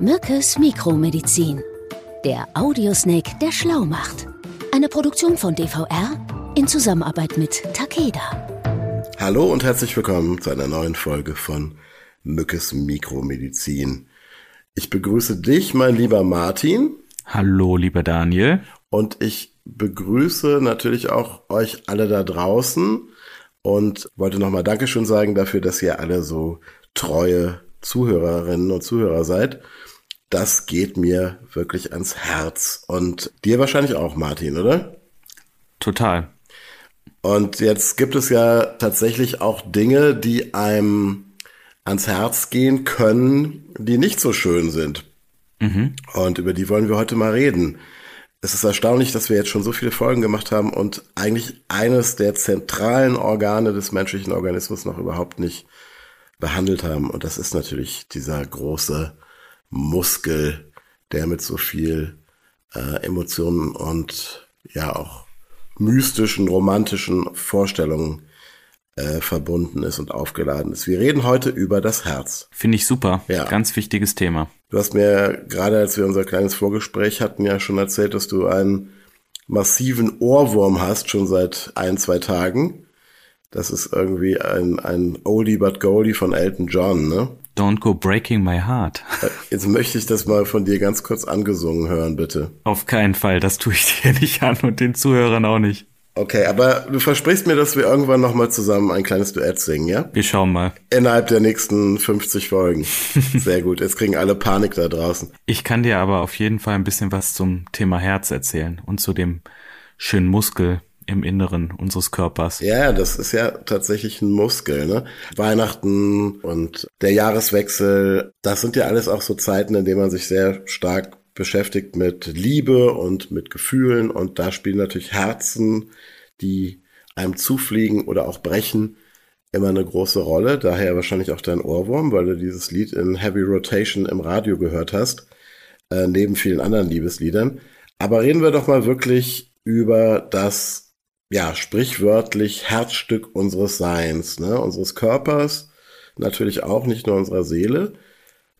Mückes Mikromedizin. Der Audiosnake, der schlau macht. Eine Produktion von DVR in Zusammenarbeit mit Takeda. Hallo und herzlich willkommen zu einer neuen Folge von Mückes Mikromedizin. Ich begrüße dich, mein lieber Martin. Hallo, lieber Daniel. Und ich begrüße natürlich auch euch alle da draußen und wollte nochmal Dankeschön sagen dafür, dass ihr alle so treue Zuhörerinnen und Zuhörer seid. Das geht mir wirklich ans Herz. Und dir wahrscheinlich auch, Martin, oder? Total. Und jetzt gibt es ja tatsächlich auch Dinge, die einem ans Herz gehen können, die nicht so schön sind. Mhm. Und über die wollen wir heute mal reden. Es ist erstaunlich, dass wir jetzt schon so viele Folgen gemacht haben und eigentlich eines der zentralen Organe des menschlichen Organismus noch überhaupt nicht behandelt haben. Und das ist natürlich dieser große Muskel, der mit so viel äh, Emotionen und ja auch mystischen, romantischen Vorstellungen äh, verbunden ist und aufgeladen ist. Wir reden heute über das Herz. Finde ich super. Ja. Ganz wichtiges Thema. Du hast mir gerade, als wir unser kleines Vorgespräch hatten, ja schon erzählt, dass du einen massiven Ohrwurm hast, schon seit ein, zwei Tagen. Das ist irgendwie ein, ein Oldie but Goldie von Elton John, ne? Don't go breaking my heart. Äh, jetzt möchte ich das mal von dir ganz kurz angesungen hören, bitte. Auf keinen Fall, das tue ich dir nicht an und den Zuhörern auch nicht. Okay, aber du versprichst mir, dass wir irgendwann nochmal zusammen ein kleines Duett singen, ja? Wir schauen mal. Innerhalb der nächsten 50 Folgen. Sehr gut, jetzt kriegen alle Panik da draußen. Ich kann dir aber auf jeden Fall ein bisschen was zum Thema Herz erzählen und zu dem schönen Muskel im Inneren unseres Körpers. Ja, das ist ja tatsächlich ein Muskel, ne? Weihnachten und der Jahreswechsel, das sind ja alles auch so Zeiten, in denen man sich sehr stark beschäftigt mit Liebe und mit Gefühlen und da spielen natürlich Herzen, die einem zufliegen oder auch brechen, immer eine große Rolle. Daher wahrscheinlich auch dein Ohrwurm, weil du dieses Lied in Heavy Rotation im Radio gehört hast, äh, neben vielen anderen Liebesliedern. Aber reden wir doch mal wirklich über das, ja, sprichwörtlich Herzstück unseres Seins, ne, unseres Körpers, natürlich auch nicht nur unserer Seele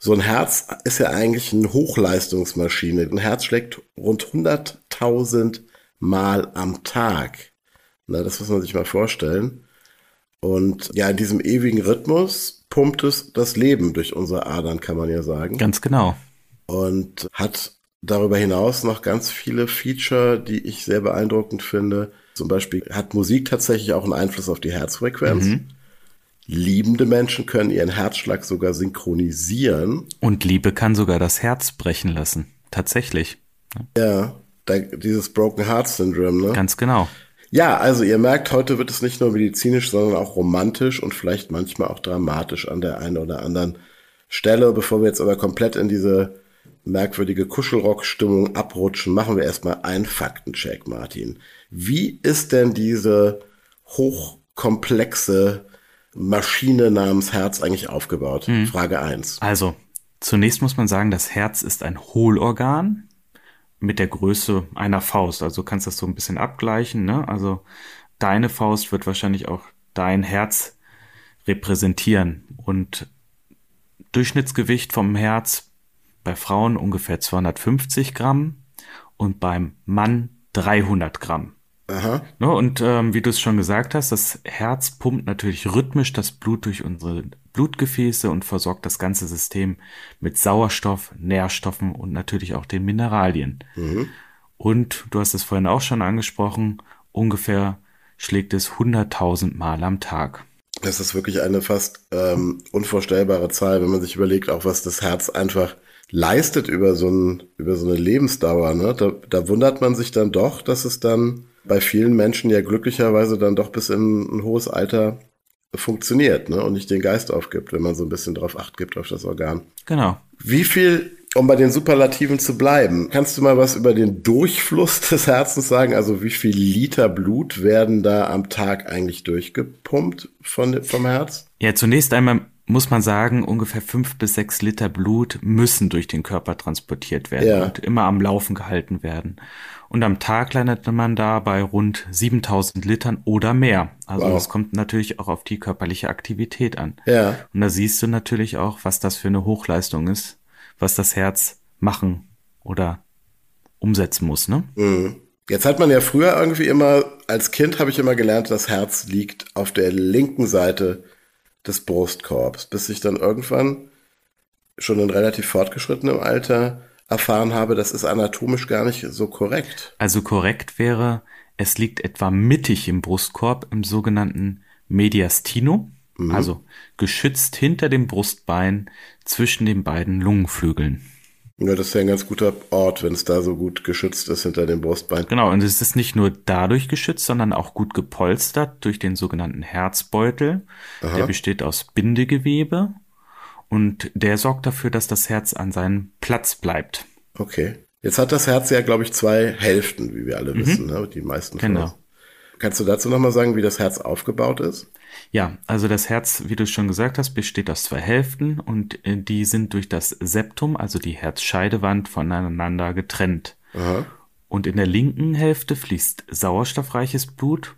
so ein Herz ist ja eigentlich eine Hochleistungsmaschine. Ein Herz schlägt rund 100.000 Mal am Tag. Na, das muss man sich mal vorstellen. Und ja, in diesem ewigen Rhythmus pumpt es das Leben durch unsere Adern, kann man ja sagen. Ganz genau. Und hat darüber hinaus noch ganz viele Feature, die ich sehr beeindruckend finde. Zum Beispiel hat Musik tatsächlich auch einen Einfluss auf die Herzfrequenz. Mhm. Liebende Menschen können ihren Herzschlag sogar synchronisieren. Und Liebe kann sogar das Herz brechen lassen. Tatsächlich. Ja, dieses Broken Heart Syndrome, ne? Ganz genau. Ja, also ihr merkt, heute wird es nicht nur medizinisch, sondern auch romantisch und vielleicht manchmal auch dramatisch an der einen oder anderen Stelle. Bevor wir jetzt aber komplett in diese merkwürdige Kuschelrock-Stimmung abrutschen, machen wir erstmal einen Faktencheck, Martin. Wie ist denn diese hochkomplexe Maschine namens Herz eigentlich aufgebaut? Mhm. Frage eins. Also, zunächst muss man sagen, das Herz ist ein Hohlorgan mit der Größe einer Faust. Also du kannst das so ein bisschen abgleichen. Ne? Also deine Faust wird wahrscheinlich auch dein Herz repräsentieren. Und Durchschnittsgewicht vom Herz bei Frauen ungefähr 250 Gramm und beim Mann 300 Gramm. Aha. Ne, und ähm, wie du es schon gesagt hast, das Herz pumpt natürlich rhythmisch das Blut durch unsere Blutgefäße und versorgt das ganze System mit Sauerstoff, Nährstoffen und natürlich auch den Mineralien. Mhm. Und du hast es vorhin auch schon angesprochen, ungefähr schlägt es 100.000 Mal am Tag. Das ist wirklich eine fast ähm, unvorstellbare Zahl, wenn man sich überlegt, auch was das Herz einfach leistet über so, ein, über so eine Lebensdauer. Ne? Da, da wundert man sich dann doch, dass es dann bei vielen Menschen ja glücklicherweise dann doch bis in ein hohes Alter funktioniert ne? und nicht den Geist aufgibt, wenn man so ein bisschen drauf acht gibt auf das Organ. Genau. Wie viel, um bei den Superlativen zu bleiben, kannst du mal was über den Durchfluss des Herzens sagen? Also wie viel Liter Blut werden da am Tag eigentlich durchgepumpt von, vom Herz? Ja, zunächst einmal muss man sagen, ungefähr fünf bis sechs Liter Blut müssen durch den Körper transportiert werden ja. und immer am Laufen gehalten werden. Und am Tag landet man da bei rund 7000 Litern oder mehr. Also wow. das kommt natürlich auch auf die körperliche Aktivität an. Ja. Und da siehst du natürlich auch, was das für eine Hochleistung ist, was das Herz machen oder umsetzen muss, ne? Mhm. Jetzt hat man ja früher irgendwie immer, als Kind habe ich immer gelernt, das Herz liegt auf der linken Seite des Brustkorbs, bis ich dann irgendwann schon in relativ fortgeschrittenem Alter erfahren habe, das ist anatomisch gar nicht so korrekt. Also korrekt wäre, es liegt etwa mittig im Brustkorb im sogenannten Mediastino, mhm. also geschützt hinter dem Brustbein zwischen den beiden Lungenflügeln. Ja, das ist ja ein ganz guter Ort, wenn es da so gut geschützt ist hinter dem Brustbein. Genau, und es ist nicht nur dadurch geschützt, sondern auch gut gepolstert durch den sogenannten Herzbeutel. Aha. Der besteht aus Bindegewebe und der sorgt dafür, dass das Herz an seinem Platz bleibt. Okay. Jetzt hat das Herz ja, glaube ich, zwei Hälften, wie wir alle mhm. wissen, ne? die meisten von genau. uns. Kannst du dazu nochmal sagen, wie das Herz aufgebaut ist? Ja, also das Herz, wie du schon gesagt hast, besteht aus zwei Hälften und äh, die sind durch das Septum, also die Herzscheidewand, voneinander getrennt. Aha. Und in der linken Hälfte fließt sauerstoffreiches Blut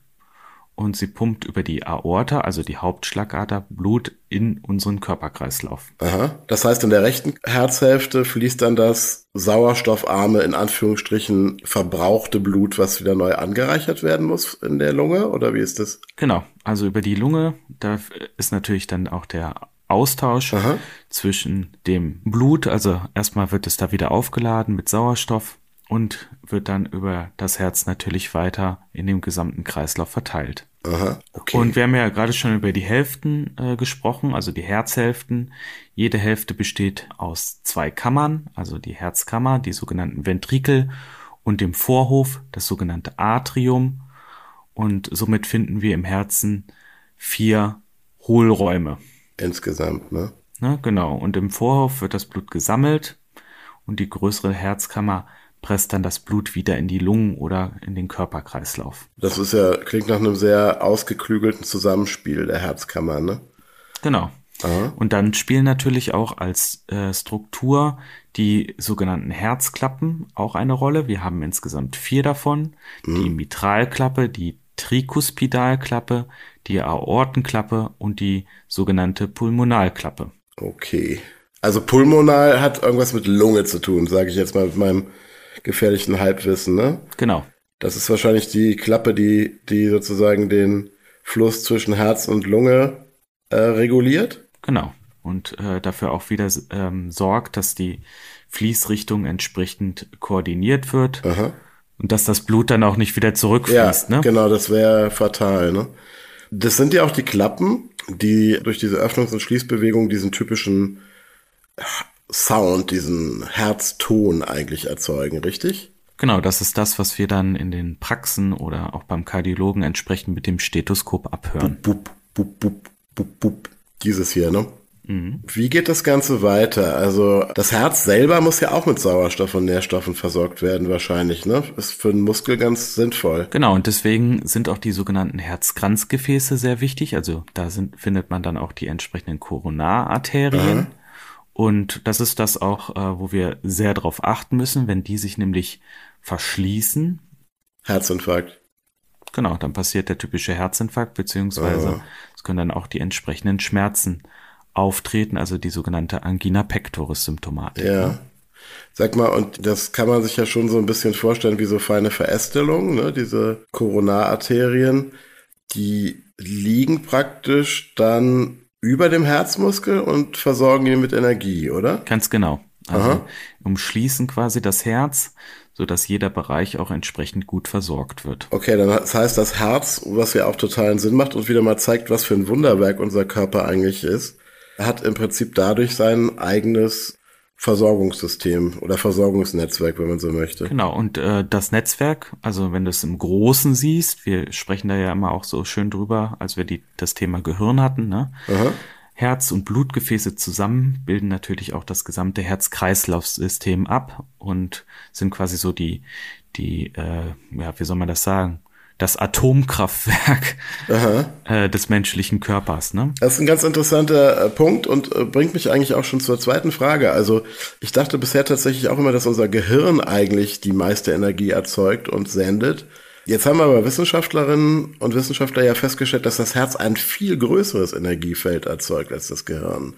und sie pumpt über die Aorta, also die Hauptschlagader, Blut in unseren Körperkreislauf. Aha. Das heißt, in der rechten Herzhälfte fließt dann das sauerstoffarme, in Anführungsstrichen verbrauchte Blut, was wieder neu angereichert werden muss in der Lunge? Oder wie ist das? Genau. Also über die Lunge, da ist natürlich dann auch der Austausch Aha. zwischen dem Blut, also erstmal wird es da wieder aufgeladen mit Sauerstoff und wird dann über das Herz natürlich weiter in dem gesamten Kreislauf verteilt. Aha, okay. Und wir haben ja gerade schon über die Hälften äh, gesprochen, also die Herzhälften. Jede Hälfte besteht aus zwei Kammern, also die Herzkammer, die sogenannten Ventrikel und dem Vorhof, das sogenannte Atrium. Und somit finden wir im Herzen vier Hohlräume. Insgesamt, ne? ne? Genau. Und im Vorhof wird das Blut gesammelt und die größere Herzkammer presst dann das Blut wieder in die Lungen oder in den Körperkreislauf. Das ist ja, klingt nach einem sehr ausgeklügelten Zusammenspiel der Herzkammer, ne? Genau. Aha. Und dann spielen natürlich auch als äh, Struktur die sogenannten Herzklappen auch eine Rolle. Wir haben insgesamt vier davon. Mhm. Die Mitralklappe, die Trikuspidalklappe, die Aortenklappe und die sogenannte Pulmonalklappe. Okay. Also pulmonal hat irgendwas mit Lunge zu tun, sage ich jetzt mal mit meinem gefährlichen Halbwissen, ne? Genau. Das ist wahrscheinlich die Klappe, die, die sozusagen den Fluss zwischen Herz und Lunge äh, reguliert. Genau. Und äh, dafür auch wieder ähm, sorgt, dass die Fließrichtung entsprechend koordiniert wird. Aha. Und dass das Blut dann auch nicht wieder zurückfließt, ja, ne? Genau, das wäre fatal, ne? Das sind ja auch die Klappen, die durch diese Öffnungs- und Schließbewegung diesen typischen Sound, diesen Herzton eigentlich erzeugen, richtig? Genau, das ist das, was wir dann in den Praxen oder auch beim Kardiologen entsprechend mit dem Stethoskop abhören. Bup, bup, bup, bup, bup, Dieses hier, ne? Mhm. Wie geht das Ganze weiter? Also das Herz selber muss ja auch mit Sauerstoff und Nährstoffen versorgt werden wahrscheinlich, ne? Ist für einen Muskel ganz sinnvoll. Genau, und deswegen sind auch die sogenannten Herzkranzgefäße sehr wichtig. Also da sind, findet man dann auch die entsprechenden Koronararterien. Aha. Und das ist das auch, äh, wo wir sehr darauf achten müssen, wenn die sich nämlich verschließen. Herzinfarkt. Genau, dann passiert der typische Herzinfarkt, beziehungsweise oh. es können dann auch die entsprechenden Schmerzen auftreten, also die sogenannte Angina pectoris Symptomatik. Ja. Ne? Sag mal, und das kann man sich ja schon so ein bisschen vorstellen wie so feine Verästelungen, ne? diese Koronararterien, die liegen praktisch dann über dem Herzmuskel und versorgen ihn mit Energie, oder? Ganz genau. Also Aha. umschließen quasi das Herz, so dass jeder Bereich auch entsprechend gut versorgt wird. Okay, dann das heißt das Herz, was ja auch totalen Sinn macht und wieder mal zeigt, was für ein Wunderwerk unser Körper eigentlich ist, hat im Prinzip dadurch sein eigenes Versorgungssystem oder Versorgungsnetzwerk, wenn man so möchte. Genau, und äh, das Netzwerk, also wenn du es im Großen siehst, wir sprechen da ja immer auch so schön drüber, als wir die, das Thema Gehirn hatten, ne? Aha. Herz- und Blutgefäße zusammen bilden natürlich auch das gesamte Herz-Kreislauf-System ab und sind quasi so die, die, äh, ja, wie soll man das sagen? Das Atomkraftwerk äh, des menschlichen Körpers. Ne? Das ist ein ganz interessanter äh, Punkt und äh, bringt mich eigentlich auch schon zur zweiten Frage. Also ich dachte bisher tatsächlich auch immer, dass unser Gehirn eigentlich die meiste Energie erzeugt und sendet. Jetzt haben aber Wissenschaftlerinnen und Wissenschaftler ja festgestellt, dass das Herz ein viel größeres Energiefeld erzeugt als das Gehirn.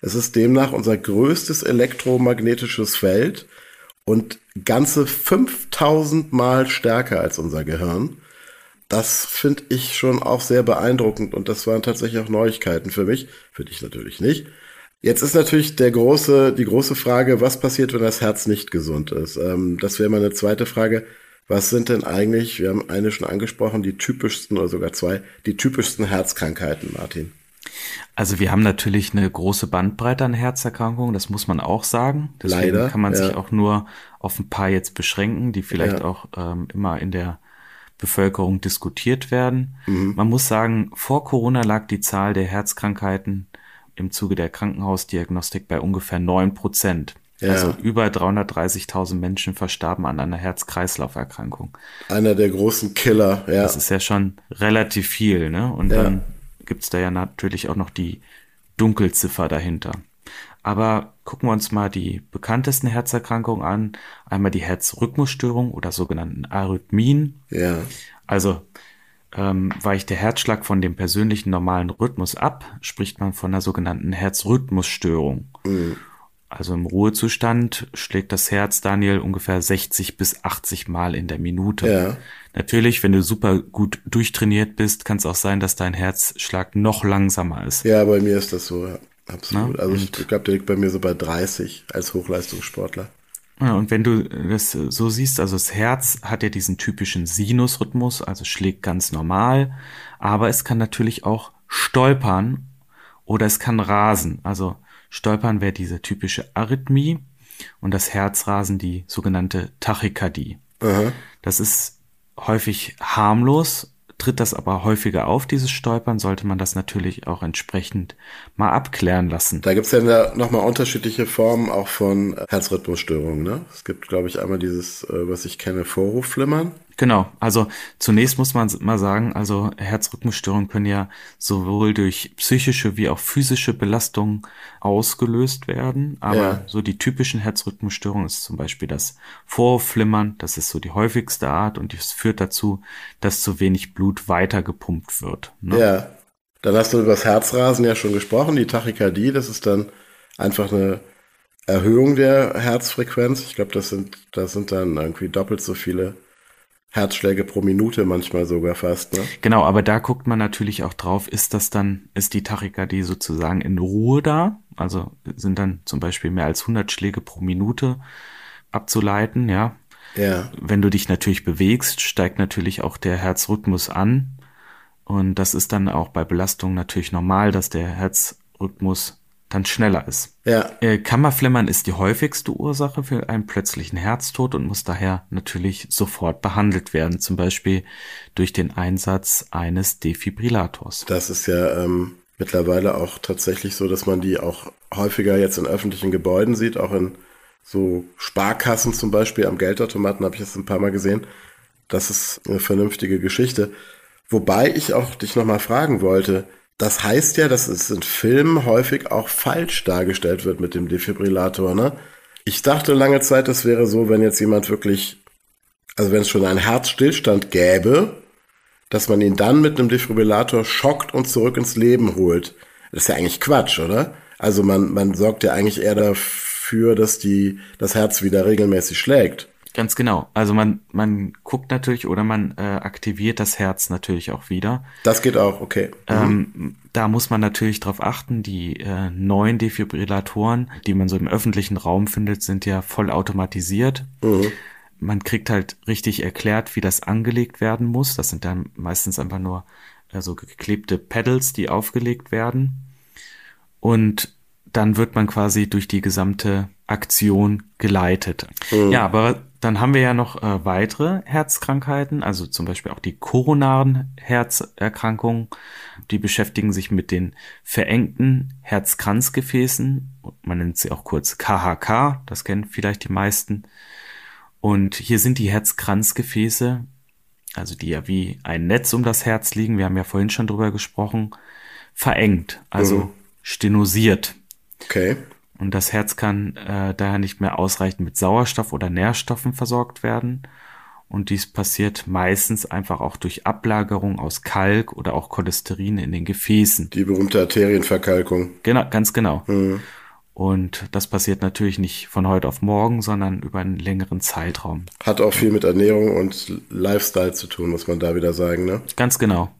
Es ist demnach unser größtes elektromagnetisches Feld und ganze 5000 Mal stärker als unser Gehirn. Das finde ich schon auch sehr beeindruckend und das waren tatsächlich auch Neuigkeiten für mich, für dich natürlich nicht. Jetzt ist natürlich der große, die große Frage, was passiert, wenn das Herz nicht gesund ist? Ähm, das wäre meine zweite Frage. Was sind denn eigentlich, wir haben eine schon angesprochen, die typischsten oder sogar zwei, die typischsten Herzkrankheiten, Martin? Also wir haben natürlich eine große Bandbreite an Herzerkrankungen, das muss man auch sagen. Deswegen Leider, kann man ja. sich auch nur auf ein paar jetzt beschränken, die vielleicht ja. auch ähm, immer in der Bevölkerung diskutiert werden. Mhm. Man muss sagen, vor Corona lag die Zahl der Herzkrankheiten im Zuge der Krankenhausdiagnostik bei ungefähr neun Prozent. Ja. Also über 330.000 Menschen verstarben an einer Herz-Kreislauf-Erkrankung. Einer der großen Killer, ja. Das ist ja schon relativ viel, ne? Und ja. dann gibt's da ja natürlich auch noch die Dunkelziffer dahinter. Aber gucken wir uns mal die bekanntesten Herzerkrankungen an. Einmal die Herzrhythmusstörung oder sogenannten Arrhythmien. Ja. Also ähm, weicht der Herzschlag von dem persönlichen normalen Rhythmus ab, spricht man von einer sogenannten Herzrhythmusstörung. Mhm. Also im Ruhezustand schlägt das Herz, Daniel, ungefähr 60 bis 80 Mal in der Minute. Ja. Natürlich, wenn du super gut durchtrainiert bist, kann es auch sein, dass dein Herzschlag noch langsamer ist. Ja, bei mir ist das so, ja. Absolut. Na? Also ich, glaube, der liegt bei mir so bei 30 als Hochleistungssportler. Ja, und wenn du das so siehst, also das Herz hat ja diesen typischen Sinusrhythmus, also schlägt ganz normal, aber es kann natürlich auch stolpern oder es kann rasen. Also Stolpern wäre diese typische Arrhythmie und das Herzrasen die sogenannte Tachykardie. Aha. Das ist häufig harmlos, Tritt das aber häufiger auf, dieses Stolpern, sollte man das natürlich auch entsprechend mal abklären lassen. Da gibt's ja nochmal unterschiedliche Formen auch von Herzrhythmusstörungen. Ne? Es gibt, glaube ich, einmal dieses, äh, was ich kenne, Vorhofflimmern. Genau, also zunächst muss man mal sagen, also Herzrhythmusstörungen können ja sowohl durch psychische wie auch physische Belastungen ausgelöst werden. Aber ja. so die typischen Herzrhythmusstörungen ist zum Beispiel das Vorflimmern, das ist so die häufigste Art und das führt dazu, dass zu wenig Blut weitergepumpt wird. Ne? Ja, dann hast du über das Herzrasen ja schon gesprochen, die Tachykardie, das ist dann einfach eine Erhöhung der Herzfrequenz. Ich glaube, das sind, das sind dann irgendwie doppelt so viele Herzschläge pro Minute manchmal sogar fast, ne? Genau, aber da guckt man natürlich auch drauf, ist das dann, ist die Tachykardie sozusagen in Ruhe da? Also sind dann zum Beispiel mehr als 100 Schläge pro Minute abzuleiten, ja? Ja. Wenn du dich natürlich bewegst, steigt natürlich auch der Herzrhythmus an. Und das ist dann auch bei Belastung natürlich normal, dass der Herzrhythmus dann schneller ist. Ja. Äh, Kammerflimmern ist die häufigste Ursache für einen plötzlichen Herztod und muss daher natürlich sofort behandelt werden, zum Beispiel durch den Einsatz eines Defibrillators. Das ist ja ähm, mittlerweile auch tatsächlich so, dass man die auch häufiger jetzt in öffentlichen Gebäuden sieht, auch in so Sparkassen zum Beispiel, am Geldautomaten habe ich das ein paar Mal gesehen. Das ist eine vernünftige Geschichte. Wobei ich auch dich nochmal fragen wollte, das heißt ja, dass es in Filmen häufig auch falsch dargestellt wird mit dem Defibrillator, ne? Ich dachte lange Zeit, das wäre so, wenn jetzt jemand wirklich, also wenn es schon einen Herzstillstand gäbe, dass man ihn dann mit einem Defibrillator schockt und zurück ins Leben holt. Das ist ja eigentlich Quatsch, oder? Also man, man sorgt ja eigentlich eher dafür, dass die, das Herz wieder regelmäßig schlägt. Ganz genau. Also man, man guckt natürlich oder man äh, aktiviert das Herz natürlich auch wieder. Das geht auch, okay. Mhm. Ähm, da muss man natürlich darauf achten, die äh, neuen Defibrillatoren, die man so im öffentlichen Raum findet, sind ja voll automatisiert. Mhm. Man kriegt halt richtig erklärt, wie das angelegt werden muss. Das sind dann meistens einfach nur äh, so geklebte Pedals, die aufgelegt werden. Und dann wird man quasi durch die gesamte Aktion geleitet. Mhm. Ja, aber dann haben wir ja noch äh, weitere Herzkrankheiten, also zum Beispiel auch die koronaren Herzerkrankungen. Die beschäftigen sich mit den verengten Herzkranzgefäßen. Man nennt sie auch kurz KHK, das kennen vielleicht die meisten. Und hier sind die Herzkranzgefäße, also die ja wie ein Netz um das Herz liegen, wir haben ja vorhin schon drüber gesprochen, verengt, also mhm. stenosiert. Okay. Und das Herz kann äh, daher nicht mehr ausreichend mit Sauerstoff oder Nährstoffen versorgt werden. Und dies passiert meistens einfach auch durch Ablagerung aus Kalk oder auch Cholesterin in den Gefäßen. Die berühmte Arterienverkalkung. Genau, ganz genau. Mhm. Und das passiert natürlich nicht von heute auf morgen, sondern über einen längeren Zeitraum. Hat auch viel mit Ernährung und Lifestyle zu tun, muss man da wieder sagen, ne? Ganz genau.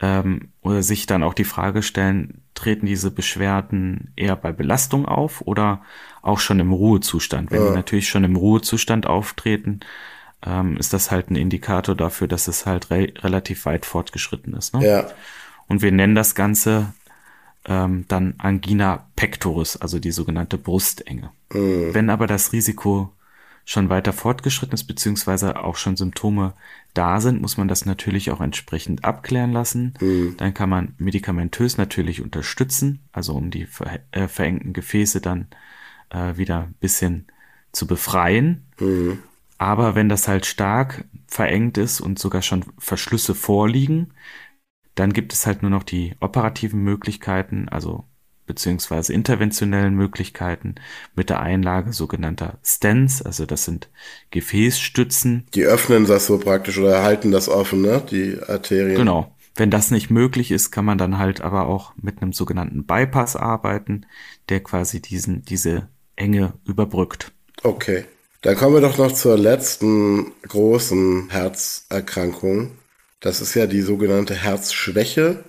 Ähm, oder sich dann auch die Frage stellen, treten diese Beschwerden eher bei Belastung auf oder auch schon im Ruhezustand? Wenn ja. die natürlich schon im Ruhezustand auftreten, ähm, ist das halt ein Indikator dafür, dass es halt re relativ weit fortgeschritten ist. Ne? Ja. Und wir nennen das Ganze ähm, dann Angina pectoris, also die sogenannte Brustenge. Mhm. Wenn aber das Risiko schon weiter fortgeschritten ist, beziehungsweise auch schon Symptome da sind, muss man das natürlich auch entsprechend abklären lassen. Mhm. Dann kann man medikamentös natürlich unterstützen, also um die ver äh, verengten Gefäße dann äh, wieder ein bisschen zu befreien. Mhm. Aber wenn das halt stark verengt ist und sogar schon Verschlüsse vorliegen, dann gibt es halt nur noch die operativen Möglichkeiten, also beziehungsweise interventionellen Möglichkeiten mit der Einlage sogenannter Stents, also das sind Gefäßstützen. Die öffnen das so praktisch oder halten das offen, ne? Die Arterien. Genau. Wenn das nicht möglich ist, kann man dann halt aber auch mit einem sogenannten Bypass arbeiten, der quasi diesen, diese Enge überbrückt. Okay. Dann kommen wir doch noch zur letzten großen Herzerkrankung. Das ist ja die sogenannte Herzschwäche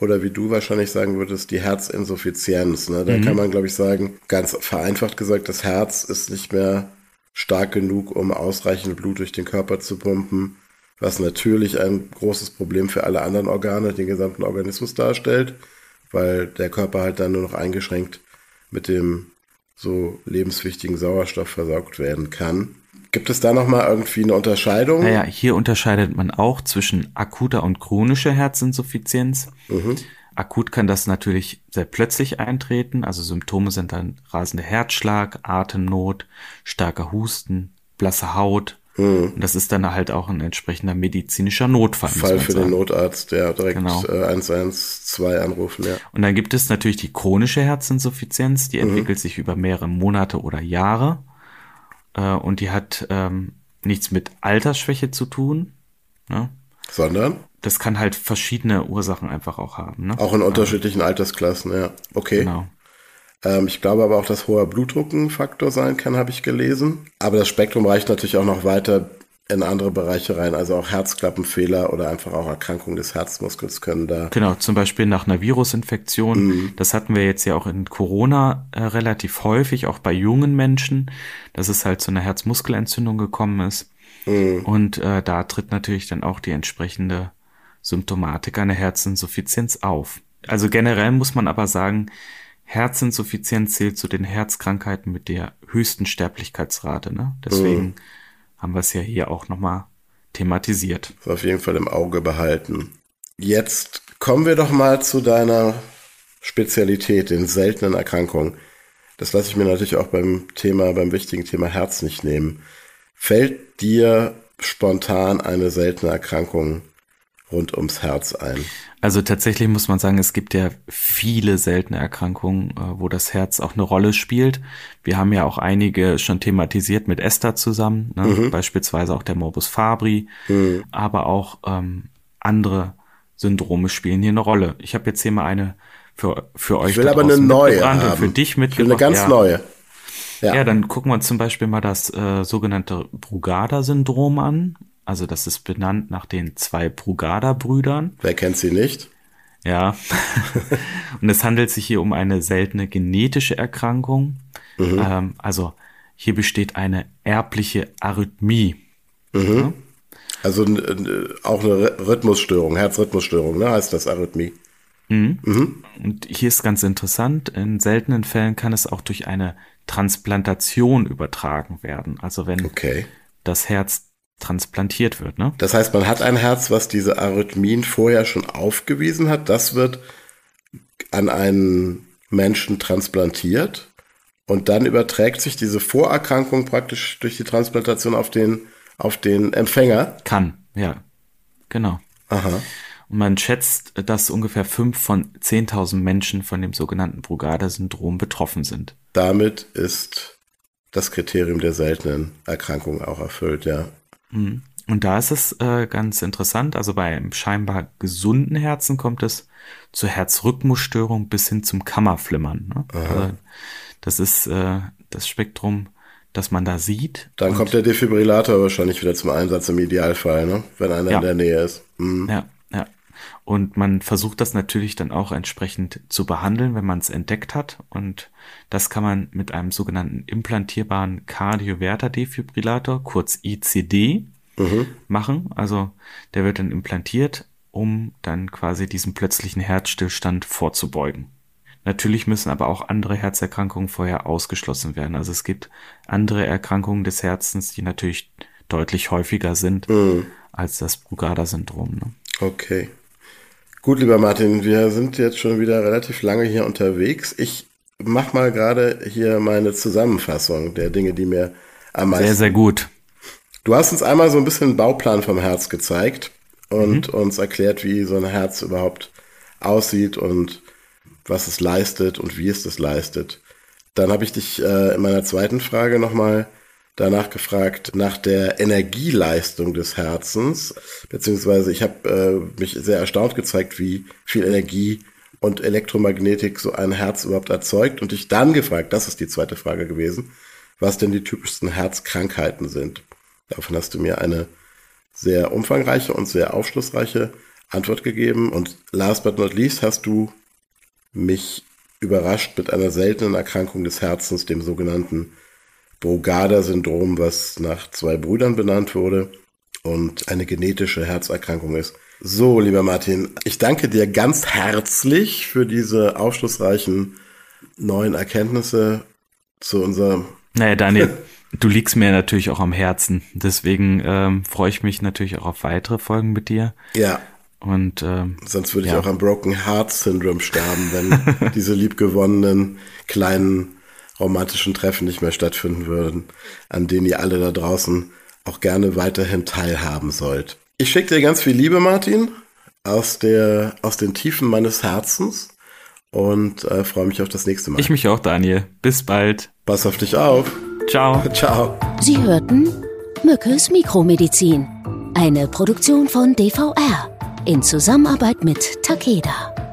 oder wie du wahrscheinlich sagen würdest, die Herzinsuffizienz. Ne? Da mhm. kann man, glaube ich, sagen, ganz vereinfacht gesagt, das Herz ist nicht mehr stark genug, um ausreichend Blut durch den Körper zu pumpen, was natürlich ein großes Problem für alle anderen Organe, den gesamten Organismus darstellt, weil der Körper halt dann nur noch eingeschränkt mit dem so lebenswichtigen Sauerstoff versorgt werden kann. Gibt es da nochmal irgendwie eine Unterscheidung? Naja, hier unterscheidet man auch zwischen akuter und chronischer Herzinsuffizienz. Mhm. Akut kann das natürlich sehr plötzlich eintreten. Also Symptome sind dann rasender Herzschlag, Atemnot, starker Husten, blasse Haut. Mhm. Und das ist dann halt auch ein entsprechender medizinischer Notfall. Fall für den Notarzt, der direkt genau. äh, 112 anrufen. Ja. Und dann gibt es natürlich die chronische Herzinsuffizienz, die mhm. entwickelt sich über mehrere Monate oder Jahre. Äh, und die hat ähm, nichts mit Altersschwäche zu tun. Ne? Sondern? Das kann halt verschiedene Ursachen einfach auch haben. Ne? Auch in unterschiedlichen ähm, Altersklassen, ja. Okay. Genau. Ähm, ich glaube aber auch, dass hoher Blutdruck ein Faktor sein kann, habe ich gelesen. Aber das Spektrum reicht natürlich auch noch weiter in andere Bereiche rein. Also auch Herzklappenfehler oder einfach auch Erkrankungen des Herzmuskels können da. Genau, zum Beispiel nach einer Virusinfektion. Mhm. Das hatten wir jetzt ja auch in Corona äh, relativ häufig, auch bei jungen Menschen, dass es halt zu einer Herzmuskelentzündung gekommen ist. Mhm. Und äh, da tritt natürlich dann auch die entsprechende Symptomatik einer Herzinsuffizienz auf. Also generell muss man aber sagen, Herzinsuffizienz zählt zu den Herzkrankheiten mit der höchsten Sterblichkeitsrate. Ne? Deswegen mhm haben wir es ja hier auch nochmal thematisiert. Auf jeden Fall im Auge behalten. Jetzt kommen wir doch mal zu deiner Spezialität, den seltenen Erkrankungen. Das lasse ich mir natürlich auch beim Thema, beim wichtigen Thema Herz nicht nehmen. Fällt dir spontan eine seltene Erkrankung rund ums Herz ein? Also tatsächlich muss man sagen, es gibt ja viele seltene Erkrankungen, äh, wo das Herz auch eine Rolle spielt. Wir haben ja auch einige schon thematisiert mit Esther zusammen, ne? mhm. beispielsweise auch der Morbus Fabri, mhm. aber auch ähm, andere Syndrome spielen hier eine Rolle. Ich habe jetzt hier mal eine für, für euch. Ich will aber eine neue haben. für dich mitgebracht. eine ganz ja. neue. Ja. ja, dann gucken wir uns zum Beispiel mal das äh, sogenannte Brugada-Syndrom an. Also das ist benannt nach den zwei Brugada-Brüdern. Wer kennt sie nicht? Ja. und es handelt sich hier um eine seltene genetische Erkrankung. Mhm. Ähm, also hier besteht eine erbliche Arrhythmie. Mhm. Ja? Also auch eine Rhythmusstörung, Herzrhythmusstörung, ne, heißt das Arrhythmie. Mhm. Mhm. Und hier ist ganz interessant, in seltenen Fällen kann es auch durch eine Transplantation übertragen werden. Also wenn okay. das Herz transplantiert wird. Ne? Das heißt, man hat ein Herz, was diese Arrhythmien vorher schon aufgewiesen hat. Das wird an einen Menschen transplantiert und dann überträgt sich diese Vorerkrankung praktisch durch die Transplantation auf den, auf den Empfänger. Kann, ja, genau. Aha. Und man schätzt, dass ungefähr fünf von 10.000 Menschen von dem sogenannten Brugada-Syndrom betroffen sind. Damit ist das Kriterium der seltenen Erkrankung auch erfüllt, ja. Mhm. Und da ist es äh, ganz interessant, also bei einem scheinbar gesunden Herzen kommt es zur Herzrhythmusstörung bis hin zum Kammerflimmern. Ne? Also das ist äh, das Spektrum, das man da sieht. Dann kommt der Defibrillator wahrscheinlich wieder zum Einsatz im Idealfall, ne? wenn einer ja. in der Nähe ist. Mhm. Ja, ja. Und man versucht das natürlich dann auch entsprechend zu behandeln, wenn man es entdeckt hat. Und das kann man mit einem sogenannten implantierbaren Cardioverter-Defibrillator, kurz ICD, mhm. machen. Also der wird dann implantiert, um dann quasi diesem plötzlichen Herzstillstand vorzubeugen. Natürlich müssen aber auch andere Herzerkrankungen vorher ausgeschlossen werden. Also es gibt andere Erkrankungen des Herzens, die natürlich deutlich häufiger sind mhm. als das Brugada-Syndrom. Ne? Okay. Gut, lieber Martin, wir sind jetzt schon wieder relativ lange hier unterwegs. Ich mach mal gerade hier meine Zusammenfassung der Dinge, die mir am meisten. Sehr, sehr gut. Du hast uns einmal so ein bisschen einen Bauplan vom Herz gezeigt und mhm. uns erklärt, wie so ein Herz überhaupt aussieht und was es leistet und wie es das leistet. Dann habe ich dich äh, in meiner zweiten Frage nochmal danach gefragt, nach der Energieleistung des Herzens, beziehungsweise ich habe äh, mich sehr erstaunt gezeigt, wie viel Energie und Elektromagnetik so ein Herz überhaupt erzeugt und dich dann gefragt, das ist die zweite Frage gewesen, was denn die typischsten Herzkrankheiten sind. Davon hast du mir eine sehr umfangreiche und sehr aufschlussreiche Antwort gegeben. Und last but not least hast du mich überrascht mit einer seltenen Erkrankung des Herzens, dem sogenannten Brugada-Syndrom, was nach zwei Brüdern benannt wurde und eine genetische Herzerkrankung ist. So, lieber Martin, ich danke dir ganz herzlich für diese aufschlussreichen neuen Erkenntnisse zu unserem. Naja, Daniel, Du liegst mir natürlich auch am Herzen. Deswegen ähm, freue ich mich natürlich auch auf weitere Folgen mit dir. Ja. Und ähm, sonst würde ich ja. auch am Broken Heart Syndrome sterben, wenn diese liebgewonnenen kleinen romantischen Treffen nicht mehr stattfinden würden, an denen ihr alle da draußen auch gerne weiterhin teilhaben sollt. Ich schicke dir ganz viel Liebe, Martin, aus der aus den Tiefen meines Herzens und äh, freue mich auf das nächste Mal. Ich mich auch, Daniel. Bis bald. Pass auf dich auf. Ciao. Ciao. Sie hörten Mückes Mikromedizin. Eine Produktion von DVR in Zusammenarbeit mit Takeda.